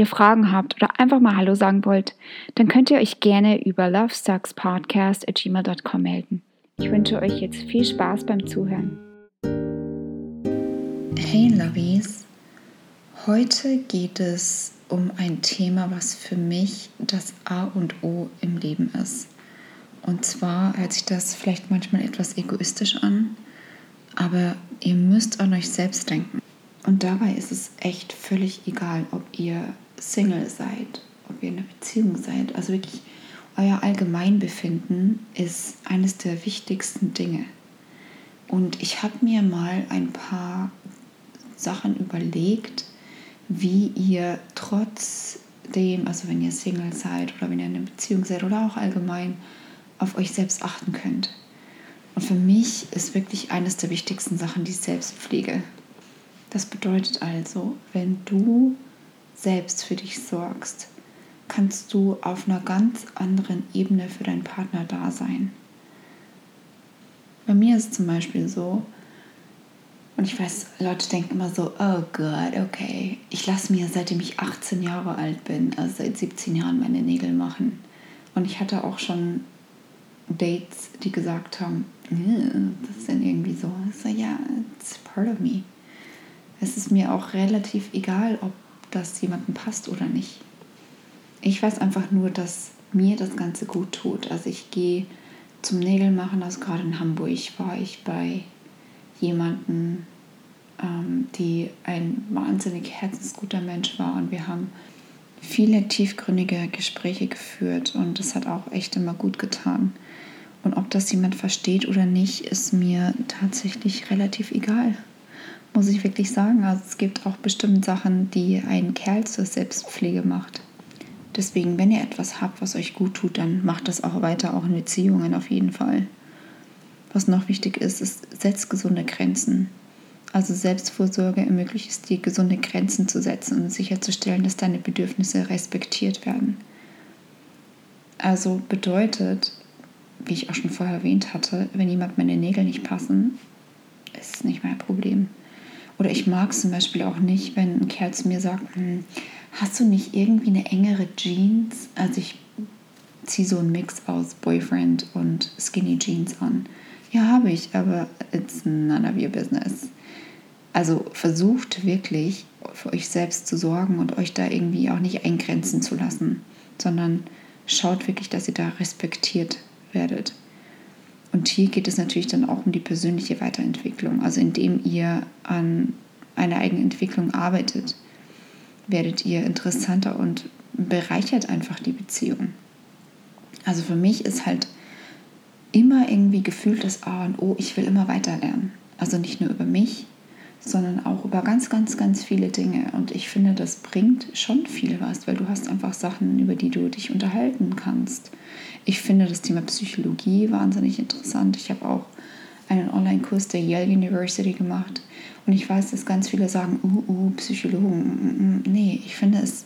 ihr Fragen habt oder einfach mal Hallo sagen wollt, dann könnt ihr euch gerne über lovesuckspodcast.gmail.com melden. Ich wünsche euch jetzt viel Spaß beim Zuhören. Hey Lovies, heute geht es um ein Thema, was für mich das A und O im Leben ist. Und zwar hört sich das vielleicht manchmal etwas egoistisch an, aber ihr müsst an euch selbst denken. Und dabei ist es echt völlig egal, ob ihr Single seid, ob ihr in einer Beziehung seid. Also wirklich, euer Allgemeinbefinden ist eines der wichtigsten Dinge. Und ich habe mir mal ein paar Sachen überlegt, wie ihr trotzdem, also wenn ihr Single seid oder wenn ihr in einer Beziehung seid oder auch allgemein, auf euch selbst achten könnt. Und für mich ist wirklich eines der wichtigsten Sachen die Selbstpflege. Das bedeutet also, wenn du selbst für dich sorgst, kannst du auf einer ganz anderen Ebene für deinen Partner da sein. Bei mir ist zum Beispiel so, und ich weiß, Leute denken immer so, oh Gott, okay, ich lasse mir seitdem ich 18 Jahre alt bin, also seit 17 Jahren meine Nägel machen. Und ich hatte auch schon Dates, die gesagt haben, das ist dann irgendwie so. Ich so, ja, it's part of me. Es ist mir auch relativ egal, ob das jemandem passt oder nicht. Ich weiß einfach nur, dass mir das Ganze gut tut. Also ich gehe zum Nägelmachen, also gerade in Hamburg war ich bei jemandem, ähm, die ein wahnsinnig herzensguter Mensch war und wir haben viele tiefgründige Gespräche geführt und das hat auch echt immer gut getan. Und ob das jemand versteht oder nicht, ist mir tatsächlich relativ egal muss ich wirklich sagen. Also es gibt auch bestimmt Sachen, die einen Kerl zur Selbstpflege macht. Deswegen, wenn ihr etwas habt, was euch gut tut, dann macht das auch weiter, auch in Beziehungen auf jeden Fall. Was noch wichtig ist, ist, setzt gesunde Grenzen. Also Selbstvorsorge ermöglicht es dir, gesunde Grenzen zu setzen und sicherzustellen, dass deine Bedürfnisse respektiert werden. Also bedeutet, wie ich auch schon vorher erwähnt hatte, wenn jemand meine Nägel nicht passen, ist es nicht mein Problem. Oder ich mag es zum Beispiel auch nicht, wenn ein Kerl zu mir sagt, hm, hast du nicht irgendwie eine engere Jeans? Also ich ziehe so einen Mix aus Boyfriend und Skinny Jeans an. Ja, habe ich, aber it's none of your business. Also versucht wirklich für euch selbst zu sorgen und euch da irgendwie auch nicht eingrenzen zu lassen, sondern schaut wirklich, dass ihr da respektiert werdet. Und hier geht es natürlich dann auch um die persönliche Weiterentwicklung. Also indem ihr an einer eigenen Entwicklung arbeitet, werdet ihr interessanter und bereichert einfach die Beziehung. Also für mich ist halt immer irgendwie gefühlt das A und O, ich will immer weiter lernen. Also nicht nur über mich, sondern auch über ganz, ganz, ganz viele Dinge. Und ich finde, das bringt schon viel was, weil du hast einfach Sachen, über die du dich unterhalten kannst. Ich finde das Thema Psychologie wahnsinnig interessant. Ich habe auch einen Online-Kurs der Yale University gemacht. Und ich weiß, dass ganz viele sagen, uh, uh, Psychologen. Mm, mm, mm. Nee, ich finde es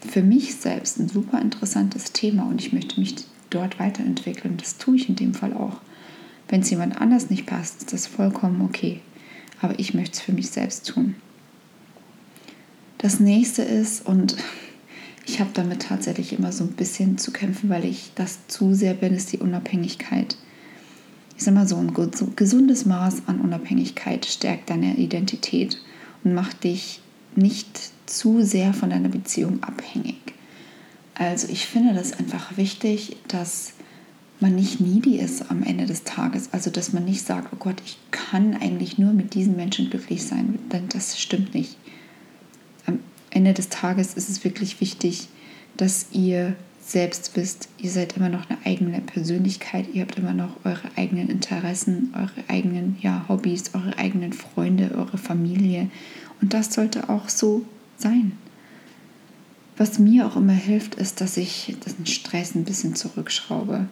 für mich selbst ein super interessantes Thema und ich möchte mich dort weiterentwickeln. Das tue ich in dem Fall auch. Wenn es jemand anders nicht passt, ist das vollkommen okay aber ich möchte es für mich selbst tun. Das nächste ist, und ich habe damit tatsächlich immer so ein bisschen zu kämpfen, weil ich das zu sehr bin, ist die Unabhängigkeit. Ich sage mal so, ein gesundes Maß an Unabhängigkeit stärkt deine Identität und macht dich nicht zu sehr von deiner Beziehung abhängig. Also ich finde das einfach wichtig, dass man nicht needy ist am Ende des Tages. Also dass man nicht sagt, oh Gott, ich kann eigentlich nur mit diesen Menschen glücklich sein. Denn das stimmt nicht. Am Ende des Tages ist es wirklich wichtig, dass ihr selbst wisst, ihr seid immer noch eine eigene Persönlichkeit, ihr habt immer noch eure eigenen Interessen, eure eigenen ja, Hobbys, eure eigenen Freunde, eure Familie. Und das sollte auch so sein. Was mir auch immer hilft, ist, dass ich den Stress ein bisschen zurückschraube.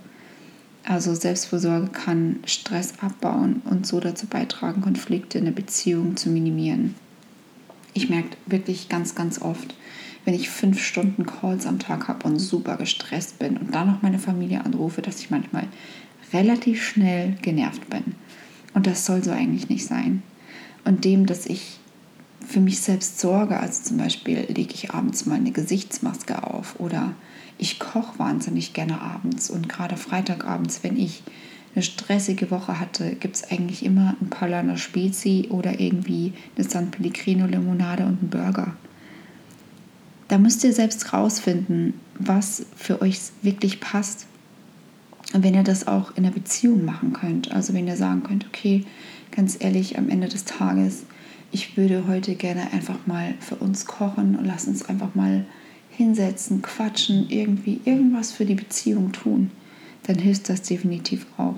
Also Selbstfürsorge kann Stress abbauen und so dazu beitragen, Konflikte in der Beziehung zu minimieren. Ich merke wirklich ganz, ganz oft, wenn ich fünf Stunden Calls am Tag habe und super gestresst bin und dann noch meine Familie anrufe, dass ich manchmal relativ schnell genervt bin. Und das soll so eigentlich nicht sein. Und dem, dass ich für mich selbst sorge, also zum Beispiel lege ich abends mal eine Gesichtsmaske auf oder ich koche wahnsinnig gerne abends und gerade Freitagabends, wenn ich eine stressige Woche hatte, gibt es eigentlich immer ein Paulaner Spezi oder irgendwie eine San Pellegrino Limonade und einen Burger. Da müsst ihr selbst rausfinden, was für euch wirklich passt. Und wenn ihr das auch in der Beziehung machen könnt, also wenn ihr sagen könnt, okay, ganz ehrlich, am Ende des Tages, ich würde heute gerne einfach mal für uns kochen und lass uns einfach mal hinsetzen, quatschen, irgendwie irgendwas für die Beziehung tun, dann hilft das definitiv auch.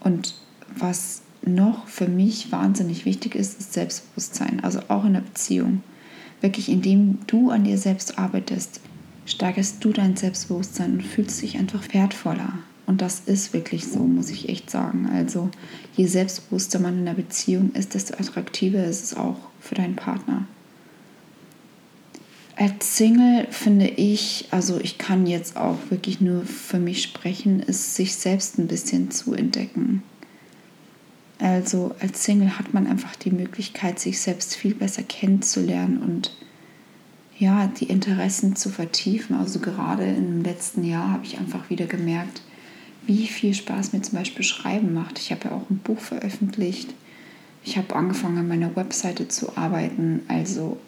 Und was noch für mich wahnsinnig wichtig ist, ist Selbstbewusstsein, also auch in der Beziehung. Wirklich, indem du an dir selbst arbeitest, steigerst du dein Selbstbewusstsein und fühlst dich einfach wertvoller. Und das ist wirklich so, muss ich echt sagen. Also je selbstbewusster man in der Beziehung ist, desto attraktiver ist es auch für deinen Partner. Als Single finde ich, also ich kann jetzt auch wirklich nur für mich sprechen, ist sich selbst ein bisschen zu entdecken. Also als Single hat man einfach die Möglichkeit, sich selbst viel besser kennenzulernen und ja, die Interessen zu vertiefen. Also gerade im letzten Jahr habe ich einfach wieder gemerkt, wie viel Spaß mir zum Beispiel Schreiben macht. Ich habe ja auch ein Buch veröffentlicht. Ich habe angefangen, an meiner Webseite zu arbeiten. Also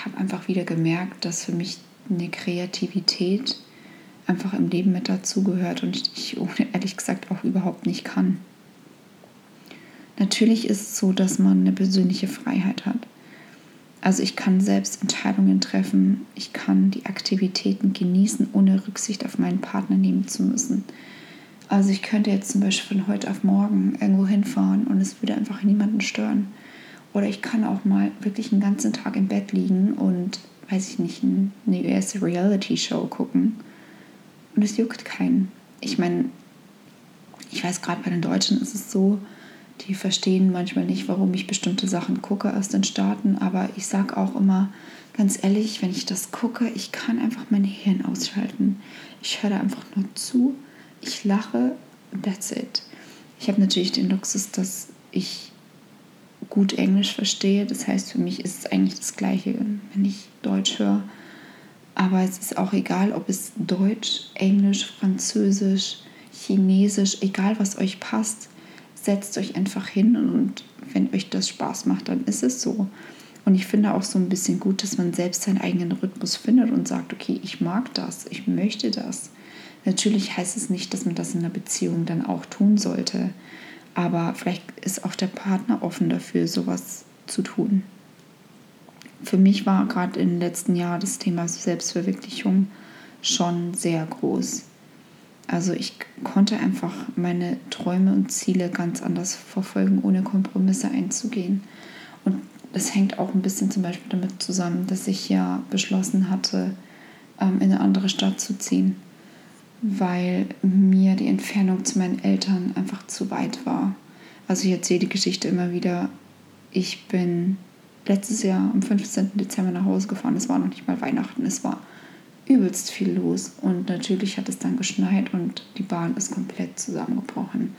ich habe einfach wieder gemerkt, dass für mich eine Kreativität einfach im Leben mit dazugehört und ich ehrlich gesagt auch überhaupt nicht kann. Natürlich ist es so, dass man eine persönliche Freiheit hat. Also ich kann selbst Entscheidungen treffen, ich kann die Aktivitäten genießen, ohne Rücksicht auf meinen Partner nehmen zu müssen. Also ich könnte jetzt zum Beispiel von heute auf morgen irgendwo hinfahren und es würde einfach niemanden stören. Oder ich kann auch mal wirklich einen ganzen Tag im Bett liegen und, weiß ich nicht, eine US-Reality-Show gucken. Und es juckt keinen. Ich meine, ich weiß gerade bei den Deutschen ist es so, die verstehen manchmal nicht, warum ich bestimmte Sachen gucke aus den Staaten. Aber ich sage auch immer, ganz ehrlich, wenn ich das gucke, ich kann einfach mein Hirn ausschalten. Ich höre einfach nur zu ich lache, that's it. Ich habe natürlich den Luxus, dass ich gut Englisch verstehe. Das heißt, für mich ist es eigentlich das Gleiche, wenn ich Deutsch höre. Aber es ist auch egal, ob es Deutsch, Englisch, Französisch, Chinesisch, egal was euch passt, setzt euch einfach hin und wenn euch das Spaß macht, dann ist es so. Und ich finde auch so ein bisschen gut, dass man selbst seinen eigenen Rhythmus findet und sagt, okay, ich mag das, ich möchte das. Natürlich heißt es nicht, dass man das in einer Beziehung dann auch tun sollte, aber vielleicht ist auch der Partner offen dafür, sowas zu tun. Für mich war gerade im letzten Jahr das Thema Selbstverwirklichung schon sehr groß. Also ich konnte einfach meine Träume und Ziele ganz anders verfolgen, ohne Kompromisse einzugehen. Und das hängt auch ein bisschen zum Beispiel damit zusammen, dass ich ja beschlossen hatte, ähm, in eine andere Stadt zu ziehen weil mir die Entfernung zu meinen Eltern einfach zu weit war. Also ich erzähle die Geschichte immer wieder. Ich bin letztes Jahr am 15. Dezember nach Hause gefahren. Es war noch nicht mal Weihnachten. Es war übelst viel los. Und natürlich hat es dann geschneit und die Bahn ist komplett zusammengebrochen.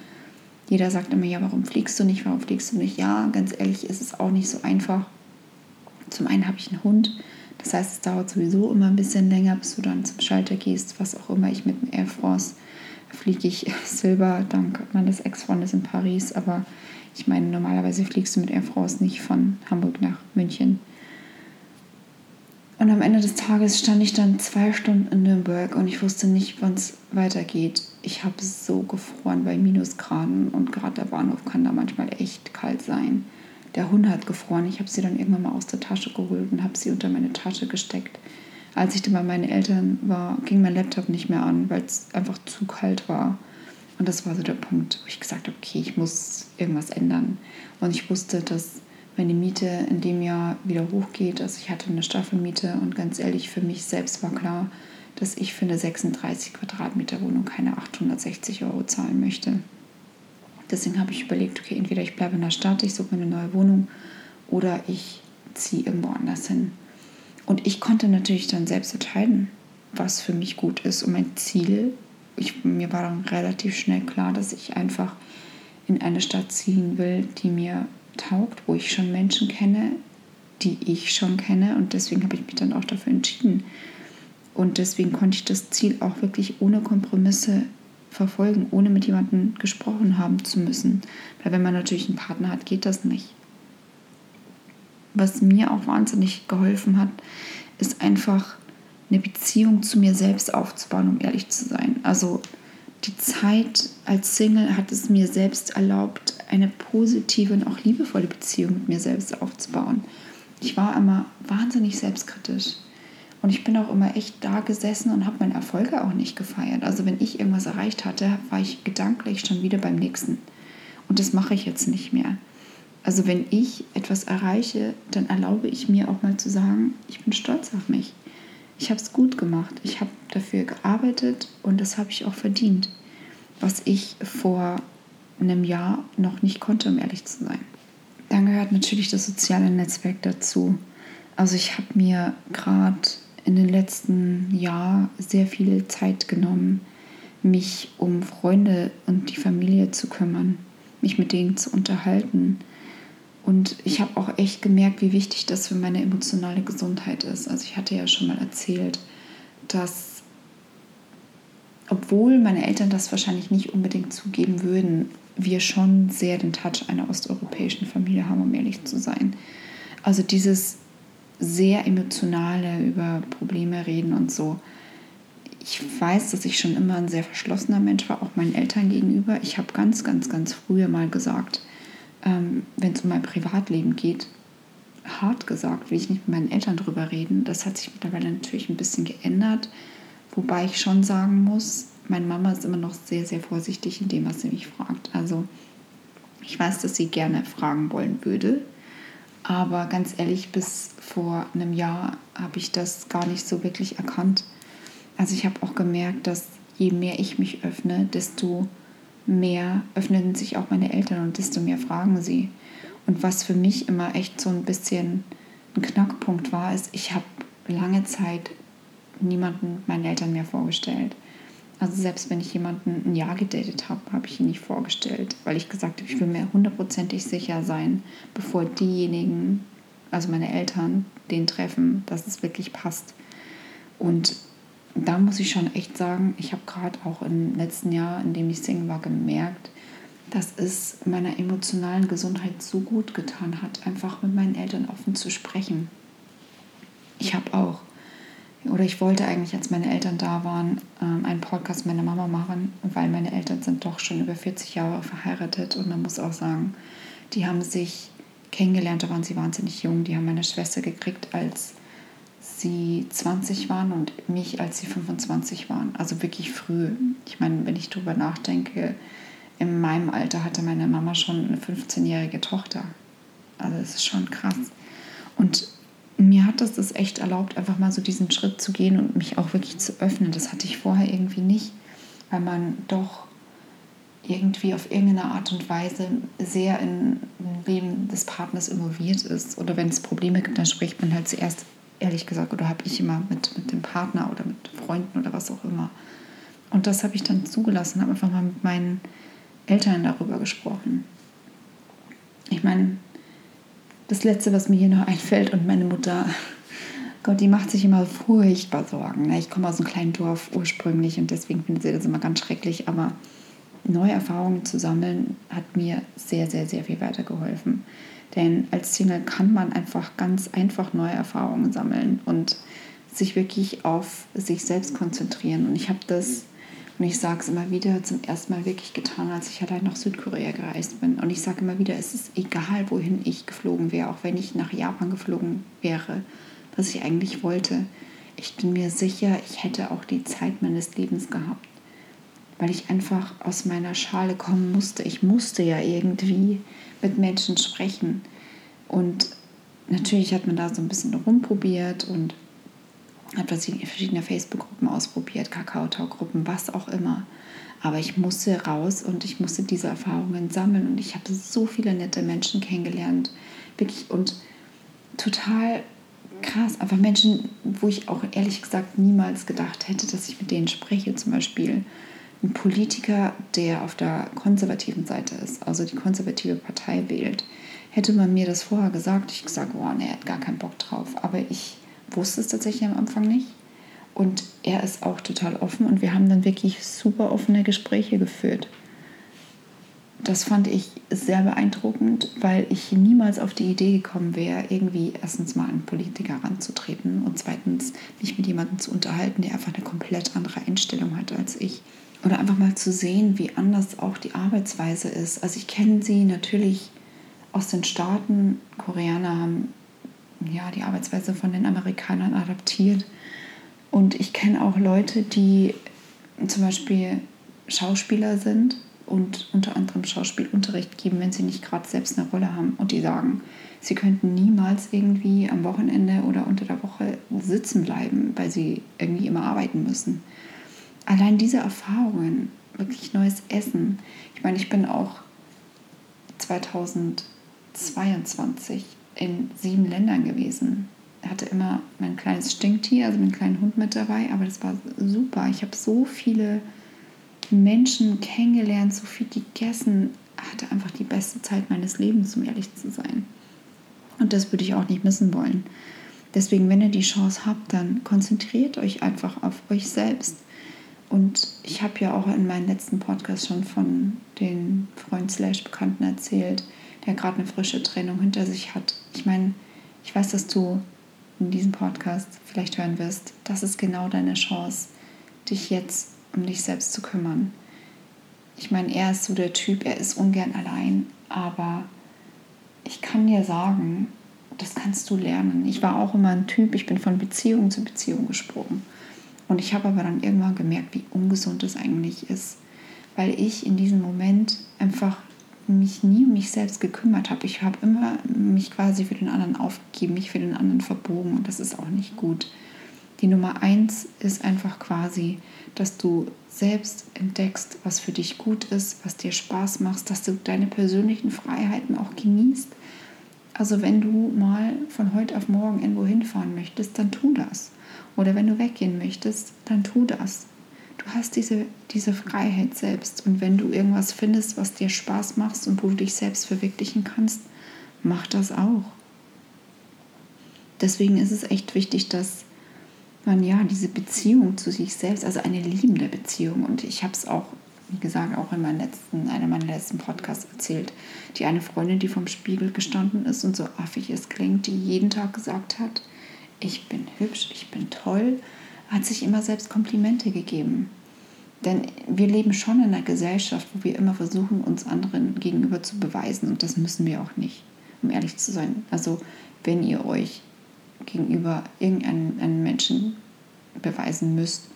Jeder sagt immer, ja, warum fliegst du nicht? Warum fliegst du nicht? Ja, ganz ehrlich, ist es auch nicht so einfach. Zum einen habe ich einen Hund, das heißt, es dauert sowieso immer ein bisschen länger, bis du dann zum Schalter gehst, was auch immer. Ich mit dem Air France fliege ich Silber dank meines Ex-Freundes in Paris. Aber ich meine, normalerweise fliegst du mit Air France nicht von Hamburg nach München. Und am Ende des Tages stand ich dann zwei Stunden in Nürnberg und ich wusste nicht, wann es weitergeht. Ich habe so gefroren bei Minusgraden und gerade der Bahnhof kann da manchmal echt kalt sein der Hund hat gefroren. Ich habe sie dann irgendwann mal aus der Tasche geholt und habe sie unter meine Tasche gesteckt. Als ich dann bei meinen Eltern war, ging mein Laptop nicht mehr an, weil es einfach zu kalt war. Und das war so der Punkt, wo ich gesagt habe, okay, ich muss irgendwas ändern. Und ich wusste, dass meine Miete in dem Jahr wieder hochgeht. Also ich hatte eine Staffelmiete und ganz ehrlich, für mich selbst war klar, dass ich für eine 36 Quadratmeter Wohnung keine 860 Euro zahlen möchte. Deswegen habe ich überlegt, okay, entweder ich bleibe in der Stadt, ich suche mir eine neue Wohnung oder ich ziehe irgendwo anders hin. Und ich konnte natürlich dann selbst entscheiden, was für mich gut ist. Und mein Ziel, ich, mir war dann relativ schnell klar, dass ich einfach in eine Stadt ziehen will, die mir taugt, wo ich schon Menschen kenne, die ich schon kenne. Und deswegen habe ich mich dann auch dafür entschieden. Und deswegen konnte ich das Ziel auch wirklich ohne Kompromisse verfolgen, ohne mit jemandem gesprochen haben zu müssen. Weil wenn man natürlich einen Partner hat, geht das nicht. Was mir auch wahnsinnig geholfen hat, ist einfach eine Beziehung zu mir selbst aufzubauen, um ehrlich zu sein. Also die Zeit als Single hat es mir selbst erlaubt, eine positive und auch liebevolle Beziehung mit mir selbst aufzubauen. Ich war immer wahnsinnig selbstkritisch. Und ich bin auch immer echt da gesessen und habe meine Erfolge auch nicht gefeiert. Also wenn ich irgendwas erreicht hatte, war ich gedanklich schon wieder beim nächsten. Und das mache ich jetzt nicht mehr. Also wenn ich etwas erreiche, dann erlaube ich mir auch mal zu sagen, ich bin stolz auf mich. Ich habe es gut gemacht. Ich habe dafür gearbeitet und das habe ich auch verdient. Was ich vor einem Jahr noch nicht konnte, um ehrlich zu sein. Dann gehört natürlich das soziale Netzwerk dazu. Also ich habe mir gerade in den letzten Jahren sehr viel Zeit genommen, mich um Freunde und die Familie zu kümmern, mich mit denen zu unterhalten. Und ich habe auch echt gemerkt, wie wichtig das für meine emotionale Gesundheit ist. Also ich hatte ja schon mal erzählt, dass obwohl meine Eltern das wahrscheinlich nicht unbedingt zugeben würden, wir schon sehr den Touch einer osteuropäischen Familie haben, um ehrlich zu sein. Also dieses sehr emotionale über Probleme reden und so. Ich weiß, dass ich schon immer ein sehr verschlossener Mensch war, auch meinen Eltern gegenüber. Ich habe ganz, ganz, ganz früher mal gesagt, ähm, wenn es um mein Privatleben geht, hart gesagt, will ich nicht mit meinen Eltern drüber reden. Das hat sich mittlerweile natürlich ein bisschen geändert, wobei ich schon sagen muss, meine Mama ist immer noch sehr, sehr vorsichtig in dem, was sie mich fragt. Also ich weiß, dass sie gerne fragen wollen würde, aber ganz ehrlich, bis vor einem Jahr habe ich das gar nicht so wirklich erkannt. Also ich habe auch gemerkt, dass je mehr ich mich öffne, desto mehr öffnen sich auch meine Eltern und desto mehr fragen sie. Und was für mich immer echt so ein bisschen ein Knackpunkt war, ist, ich habe lange Zeit niemanden meinen Eltern mehr vorgestellt. Also selbst wenn ich jemanden ein Jahr gedatet habe, habe ich ihn nicht vorgestellt, weil ich gesagt habe, ich will mir hundertprozentig sicher sein, bevor diejenigen, also meine Eltern, den treffen, dass es wirklich passt. Und da muss ich schon echt sagen, ich habe gerade auch im letzten Jahr, in dem ich Single war, gemerkt, dass es meiner emotionalen Gesundheit so gut getan hat, einfach mit meinen Eltern offen zu sprechen. Ich habe auch oder ich wollte eigentlich, als meine Eltern da waren, ähm, einen Podcast meiner Mama machen, weil meine Eltern sind doch schon über 40 Jahre verheiratet und man muss auch sagen, die haben sich kennengelernt, da waren sie wahnsinnig jung. Die haben meine Schwester gekriegt, als sie 20 waren und mich, als sie 25 waren. Also wirklich früh. Ich meine, wenn ich darüber nachdenke, in meinem Alter hatte meine Mama schon eine 15-jährige Tochter. Also das ist schon krass. Und mir hat das das echt erlaubt, einfach mal so diesen Schritt zu gehen und mich auch wirklich zu öffnen. Das hatte ich vorher irgendwie nicht, weil man doch irgendwie auf irgendeine Art und Weise sehr in Leben des Partners involviert ist. Oder wenn es Probleme gibt, dann spricht man halt zuerst, ehrlich gesagt, oder habe ich immer mit, mit dem Partner oder mit Freunden oder was auch immer. Und das habe ich dann zugelassen, habe einfach mal mit meinen Eltern darüber gesprochen. Ich meine, das Letzte, was mir hier noch einfällt, und meine Mutter, Gott, die macht sich immer furchtbar Sorgen. Ne? Ich komme aus einem kleinen Dorf ursprünglich und deswegen findet sie das immer ganz schrecklich. Aber neue Erfahrungen zu sammeln, hat mir sehr, sehr, sehr viel weitergeholfen. Denn als Single kann man einfach ganz einfach neue Erfahrungen sammeln und sich wirklich auf sich selbst konzentrieren. Und ich habe das und ich sage es immer wieder, zum ersten Mal wirklich getan, als ich allein nach Südkorea gereist bin. Und ich sage immer wieder, es ist egal, wohin ich geflogen wäre, auch wenn ich nach Japan geflogen wäre, was ich eigentlich wollte. Ich bin mir sicher, ich hätte auch die Zeit meines Lebens gehabt, weil ich einfach aus meiner Schale kommen musste. Ich musste ja irgendwie mit Menschen sprechen. Und natürlich hat man da so ein bisschen rumprobiert und habe verschiedene Facebook-Gruppen ausprobiert, Kakaotau-Gruppen, was auch immer. Aber ich musste raus und ich musste diese Erfahrungen sammeln und ich habe so viele nette Menschen kennengelernt. Wirklich und total krass. Einfach Menschen, wo ich auch ehrlich gesagt niemals gedacht hätte, dass ich mit denen spreche. Zum Beispiel ein Politiker, der auf der konservativen Seite ist, also die konservative Partei wählt. Hätte man mir das vorher gesagt, ich gesagt, oh, nee, er hat gar keinen Bock drauf. Aber ich wusste es tatsächlich am Anfang nicht. Und er ist auch total offen und wir haben dann wirklich super offene Gespräche geführt. Das fand ich sehr beeindruckend, weil ich niemals auf die Idee gekommen wäre, irgendwie erstens mal an Politiker ranzutreten und zweitens mich mit jemandem zu unterhalten, der einfach eine komplett andere Einstellung hat als ich. Oder einfach mal zu sehen, wie anders auch die Arbeitsweise ist. Also ich kenne sie natürlich aus den Staaten. Koreaner haben ja die Arbeitsweise von den Amerikanern adaptiert und ich kenne auch Leute, die zum Beispiel Schauspieler sind und unter anderem Schauspielunterricht geben, wenn sie nicht gerade selbst eine Rolle haben. Und die sagen, sie könnten niemals irgendwie am Wochenende oder unter der Woche sitzen bleiben, weil sie irgendwie immer arbeiten müssen. Allein diese Erfahrungen, wirklich neues Essen. Ich meine, ich bin auch 2022 in sieben Ländern gewesen hatte immer mein kleines Stinktier, also meinen kleinen Hund mit dabei, aber das war super. Ich habe so viele Menschen kennengelernt, so viel gegessen, hatte einfach die beste Zeit meines Lebens, um ehrlich zu sein. Und das würde ich auch nicht missen wollen. Deswegen, wenn ihr die Chance habt, dann konzentriert euch einfach auf euch selbst. Und ich habe ja auch in meinem letzten Podcast schon von den Freund slash Bekannten erzählt, der gerade eine frische Trennung hinter sich hat. Ich meine, ich weiß, dass du in diesem Podcast vielleicht hören wirst, das ist genau deine Chance, dich jetzt um dich selbst zu kümmern. Ich meine, er ist so der Typ, er ist ungern allein, aber ich kann dir sagen, das kannst du lernen. Ich war auch immer ein Typ, ich bin von Beziehung zu Beziehung gesprungen. Und ich habe aber dann irgendwann gemerkt, wie ungesund das eigentlich ist, weil ich in diesem Moment einfach mich nie um mich selbst gekümmert habe. Ich habe immer mich quasi für den anderen aufgegeben, mich für den anderen verbogen und das ist auch nicht gut. Die Nummer eins ist einfach quasi, dass du selbst entdeckst, was für dich gut ist, was dir Spaß macht, dass du deine persönlichen Freiheiten auch genießt. Also wenn du mal von heute auf morgen irgendwo hinfahren möchtest, dann tu das. Oder wenn du weggehen möchtest, dann tu das. Du hast diese, diese Freiheit selbst. Und wenn du irgendwas findest, was dir Spaß macht und wo du dich selbst verwirklichen kannst, mach das auch. Deswegen ist es echt wichtig, dass man ja diese Beziehung zu sich selbst, also eine liebende Beziehung, und ich habe es auch, wie gesagt, auch in meinem letzten, einer meiner letzten Podcasts erzählt, die eine Freundin, die vom Spiegel gestanden ist und so affig es klingt, die jeden Tag gesagt hat, ich bin hübsch, ich bin toll, hat sich immer selbst Komplimente gegeben. Denn wir leben schon in einer Gesellschaft, wo wir immer versuchen, uns anderen gegenüber zu beweisen. Und das müssen wir auch nicht, um ehrlich zu sein. Also wenn ihr euch gegenüber irgendeinem Menschen beweisen müsst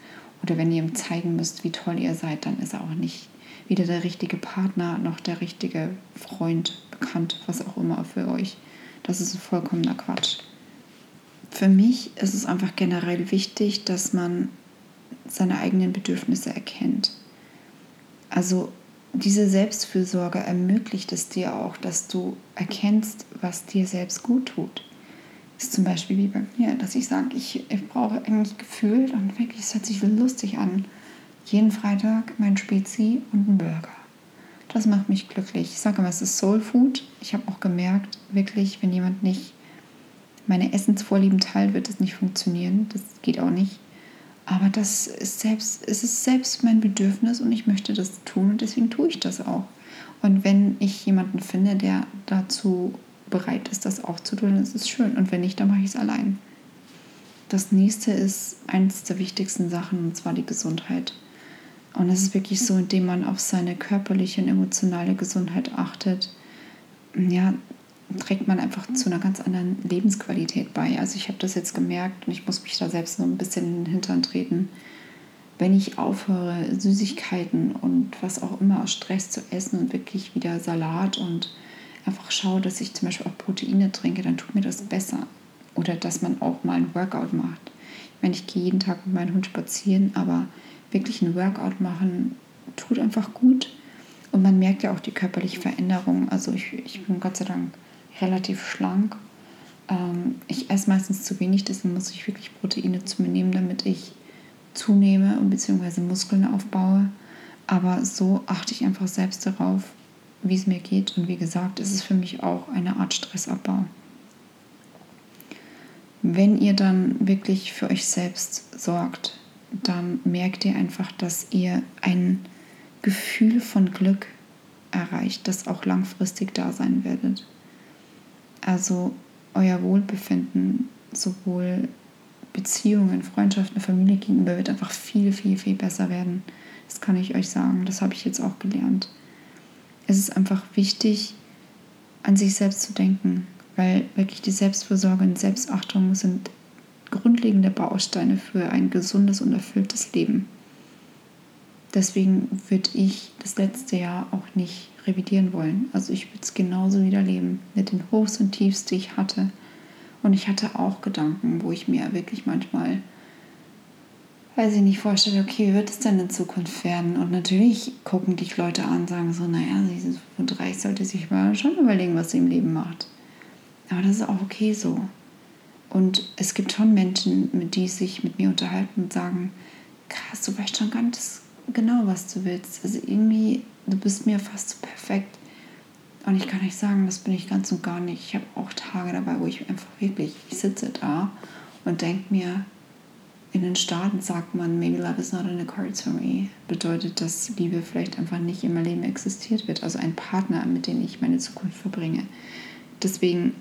oder wenn ihr ihm zeigen müsst, wie toll ihr seid, dann ist er auch nicht weder der richtige Partner noch der richtige Freund, bekannt, was auch immer für euch. Das ist vollkommener Quatsch für mich ist es einfach generell wichtig, dass man seine eigenen Bedürfnisse erkennt. Also diese Selbstfürsorge ermöglicht es dir auch, dass du erkennst, was dir selbst gut tut. Das ist zum Beispiel wie bei mir, dass ich sage, ich, ich brauche eigentlich gefühlt und wirklich, es hört sich lustig an, jeden Freitag mein Spezi und einen Burger. Das macht mich glücklich. Ich sage immer, es ist Soul Food. Ich habe auch gemerkt, wirklich, wenn jemand nicht meine Essensvorlieben teilt, wird es nicht funktionieren. Das geht auch nicht. Aber das ist selbst, es ist selbst mein Bedürfnis und ich möchte das tun und deswegen tue ich das auch. Und wenn ich jemanden finde, der dazu bereit ist, das auch zu tun, ist es schön. Und wenn nicht, dann mache ich es allein. Das nächste ist eines der wichtigsten Sachen, und zwar die Gesundheit. Und es ist wirklich so, indem man auf seine körperliche und emotionale Gesundheit achtet, ja, trägt man einfach zu einer ganz anderen Lebensqualität bei. Also ich habe das jetzt gemerkt und ich muss mich da selbst noch ein bisschen in den Hintern treten. Wenn ich aufhöre, Süßigkeiten und was auch immer aus Stress zu essen und wirklich wieder Salat und einfach schaue, dass ich zum Beispiel auch Proteine trinke, dann tut mir das besser. Oder dass man auch mal ein Workout macht. Ich meine, ich gehe jeden Tag mit meinem Hund spazieren, aber wirklich ein Workout machen tut einfach gut. Und man merkt ja auch die körperliche Veränderung. Also ich, ich bin Gott sei Dank relativ schlank. Ähm, ich esse meistens zu wenig, deswegen muss ich wirklich Proteine zu mir nehmen, damit ich zunehme und beziehungsweise Muskeln aufbaue. Aber so achte ich einfach selbst darauf, wie es mir geht. Und wie gesagt, ist es für mich auch eine Art Stressabbau. Wenn ihr dann wirklich für euch selbst sorgt, dann merkt ihr einfach, dass ihr ein Gefühl von Glück erreicht, das auch langfristig da sein werdet. Also euer Wohlbefinden, sowohl Beziehungen, Freundschaften, Familie gegenüber, wird einfach viel, viel, viel besser werden. Das kann ich euch sagen. Das habe ich jetzt auch gelernt. Es ist einfach wichtig, an sich selbst zu denken, weil wirklich die Selbstversorge und Selbstachtung sind grundlegende Bausteine für ein gesundes und erfülltes Leben. Deswegen würde ich das letzte Jahr auch nicht revidieren wollen. Also ich würde es genauso wieder leben, mit den Hochs und Tiefs, die ich hatte. Und ich hatte auch Gedanken, wo ich mir wirklich manchmal, weiß ich nicht, vorstelle, okay, wie wird es denn in Zukunft werden? Und natürlich gucken dich Leute an sagen so, naja, sie ist 35, sollte sich mal schon überlegen, was sie im Leben macht. Aber das ist auch okay so. Und es gibt schon Menschen, die sich mit mir unterhalten und sagen, krass, du weißt schon ganz genau, was du willst. Also irgendwie, du bist mir fast so perfekt. Und ich kann nicht sagen, das bin ich ganz und gar nicht. Ich habe auch Tage dabei, wo ich einfach wirklich, ich sitze da und denke mir, in den Staaten sagt man, maybe love is not in the cards for me. Bedeutet, dass Liebe vielleicht einfach nicht in meinem Leben existiert wird. Also ein Partner, mit dem ich meine Zukunft verbringe. Deswegen,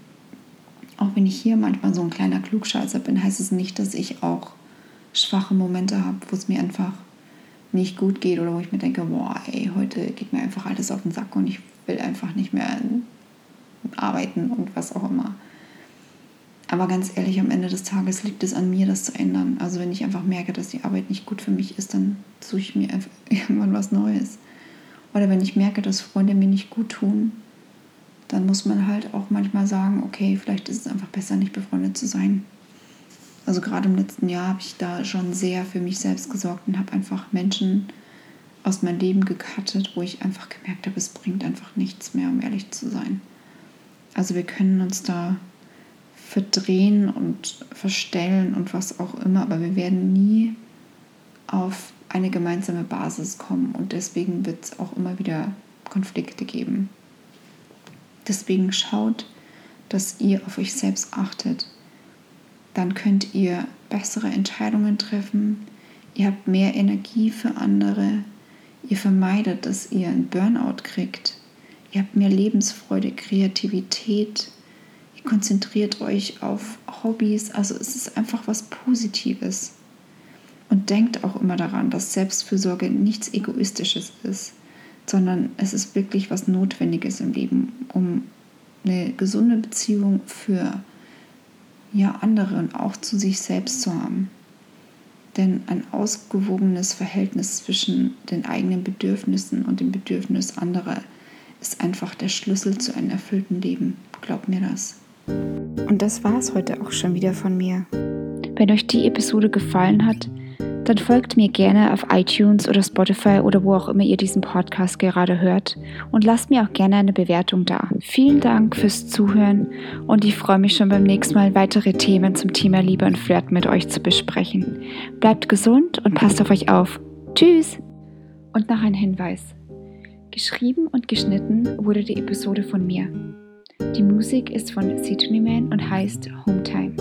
auch wenn ich hier manchmal so ein kleiner Klugscheißer bin, heißt es nicht, dass ich auch schwache Momente habe, wo es mir einfach nicht gut geht oder wo ich mir denke, boah, ey, heute geht mir einfach alles auf den Sack und ich will einfach nicht mehr arbeiten und was auch immer. Aber ganz ehrlich, am Ende des Tages liegt es an mir, das zu ändern. Also wenn ich einfach merke, dass die Arbeit nicht gut für mich ist, dann suche ich mir einfach irgendwann was Neues. Oder wenn ich merke, dass Freunde mir nicht gut tun, dann muss man halt auch manchmal sagen, okay, vielleicht ist es einfach besser, nicht befreundet zu sein. Also gerade im letzten Jahr habe ich da schon sehr für mich selbst gesorgt und habe einfach Menschen aus meinem Leben gecuttet, wo ich einfach gemerkt habe, es bringt einfach nichts mehr, um ehrlich zu sein. Also wir können uns da verdrehen und verstellen und was auch immer, aber wir werden nie auf eine gemeinsame Basis kommen und deswegen wird es auch immer wieder Konflikte geben. Deswegen schaut, dass ihr auf euch selbst achtet dann könnt ihr bessere Entscheidungen treffen, ihr habt mehr Energie für andere, ihr vermeidet, dass ihr einen Burnout kriegt, ihr habt mehr Lebensfreude, Kreativität, ihr konzentriert euch auf Hobbys, also es ist einfach was Positives. Und denkt auch immer daran, dass Selbstfürsorge nichts Egoistisches ist, sondern es ist wirklich was Notwendiges im Leben, um eine gesunde Beziehung für ja andere und auch zu sich selbst zu haben. Denn ein ausgewogenes Verhältnis zwischen den eigenen Bedürfnissen und dem Bedürfnis anderer ist einfach der Schlüssel zu einem erfüllten Leben. Glaub mir das. Und das war es heute auch schon wieder von mir. Wenn euch die Episode gefallen hat, dann folgt mir gerne auf iTunes oder Spotify oder wo auch immer ihr diesen Podcast gerade hört und lasst mir auch gerne eine Bewertung da. Vielen Dank fürs Zuhören und ich freue mich schon beim nächsten Mal weitere Themen zum Thema Liebe und Flirten mit euch zu besprechen. Bleibt gesund und passt auf euch auf. Tschüss! Und noch ein Hinweis. Geschrieben und geschnitten wurde die Episode von mir. Die Musik ist von Sidney Man und heißt Hometime.